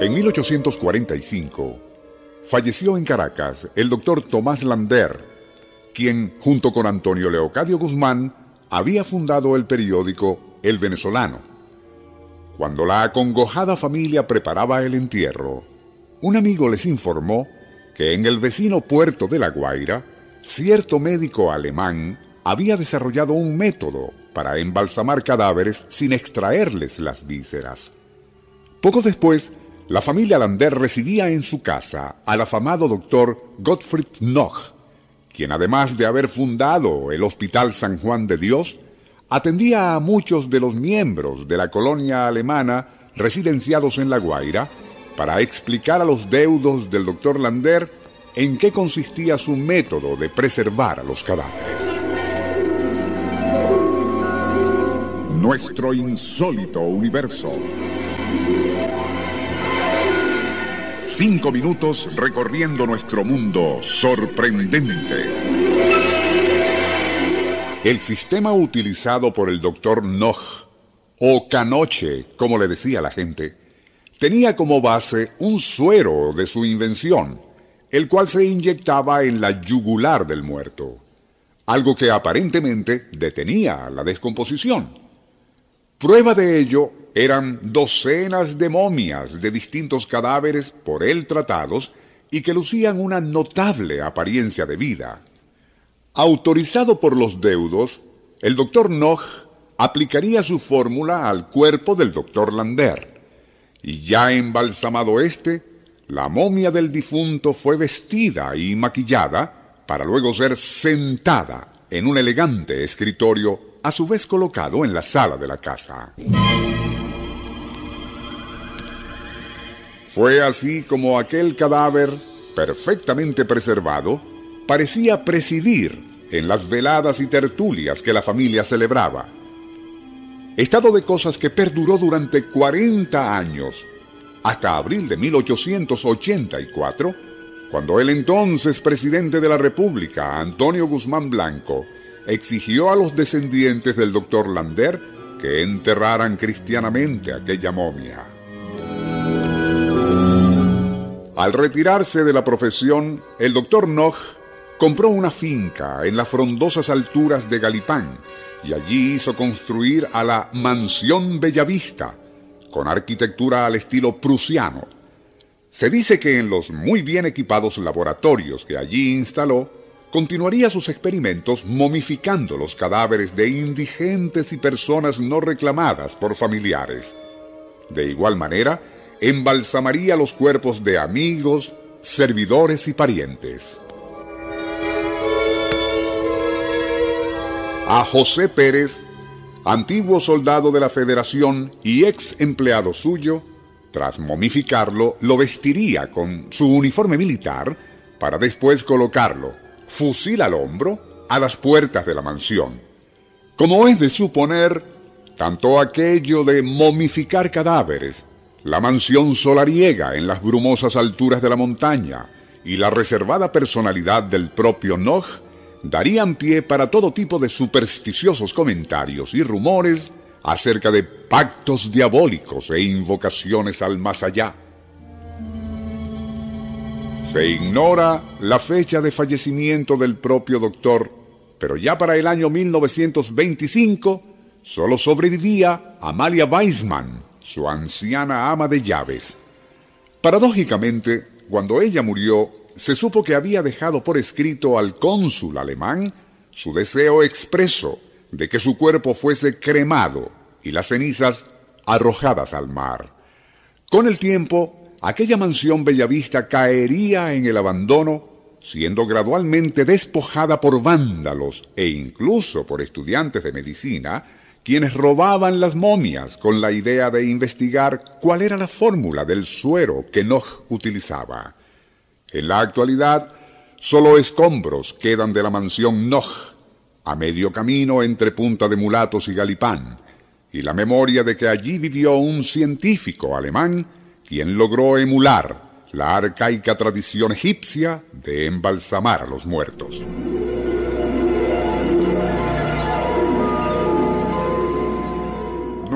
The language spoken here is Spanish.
En 1845 falleció en Caracas el doctor Tomás Lander, quien, junto con Antonio Leocadio Guzmán, había fundado el periódico El Venezolano. Cuando la acongojada familia preparaba el entierro, un amigo les informó que en el vecino puerto de La Guaira, cierto médico alemán había desarrollado un método para embalsamar cadáveres sin extraerles las vísceras. Poco después, la familia Lander recibía en su casa al afamado doctor Gottfried Noch, quien además de haber fundado el Hospital San Juan de Dios, atendía a muchos de los miembros de la colonia alemana residenciados en La Guaira para explicar a los deudos del doctor Lander en qué consistía su método de preservar a los cadáveres. Nuestro insólito universo. Cinco minutos recorriendo nuestro mundo sorprendente. El sistema utilizado por el doctor Noch, o canoche, como le decía la gente, tenía como base un suero de su invención, el cual se inyectaba en la yugular del muerto, algo que aparentemente detenía la descomposición. Prueba de ello eran docenas de momias de distintos cadáveres por él tratados y que lucían una notable apariencia de vida. Autorizado por los deudos, el doctor Noch aplicaría su fórmula al cuerpo del doctor Lander, y ya embalsamado éste, la momia del difunto fue vestida y maquillada para luego ser sentada en un elegante escritorio a su vez colocado en la sala de la casa. Fue así como aquel cadáver, perfectamente preservado, parecía presidir en las veladas y tertulias que la familia celebraba. Estado de cosas que perduró durante 40 años, hasta abril de 1884, cuando el entonces presidente de la República, Antonio Guzmán Blanco, exigió a los descendientes del doctor Lander que enterraran cristianamente aquella momia. Al retirarse de la profesión, el doctor Noch compró una finca en las frondosas alturas de Galipán y allí hizo construir a la Mansión Bellavista, con arquitectura al estilo prusiano. Se dice que en los muy bien equipados laboratorios que allí instaló, continuaría sus experimentos momificando los cadáveres de indigentes y personas no reclamadas por familiares. De igual manera, embalsamaría los cuerpos de amigos, servidores y parientes. A José Pérez, antiguo soldado de la Federación y ex empleado suyo, tras momificarlo, lo vestiría con su uniforme militar para después colocarlo, fusil al hombro, a las puertas de la mansión. Como es de suponer, tanto aquello de momificar cadáveres la mansión solariega en las brumosas alturas de la montaña y la reservada personalidad del propio Nog darían pie para todo tipo de supersticiosos comentarios y rumores acerca de pactos diabólicos e invocaciones al más allá. Se ignora la fecha de fallecimiento del propio doctor, pero ya para el año 1925 solo sobrevivía Amalia Weisman, su anciana ama de llaves. Paradójicamente, cuando ella murió, se supo que había dejado por escrito al cónsul alemán su deseo expreso de que su cuerpo fuese cremado y las cenizas arrojadas al mar. Con el tiempo, aquella mansión bellavista caería en el abandono, siendo gradualmente despojada por vándalos e incluso por estudiantes de medicina, quienes robaban las momias con la idea de investigar cuál era la fórmula del suero que Nog utilizaba. En la actualidad, solo escombros quedan de la mansión Nog, a medio camino entre Punta de Mulatos y Galipán, y la memoria de que allí vivió un científico alemán quien logró emular la arcaica tradición egipcia de embalsamar a los muertos.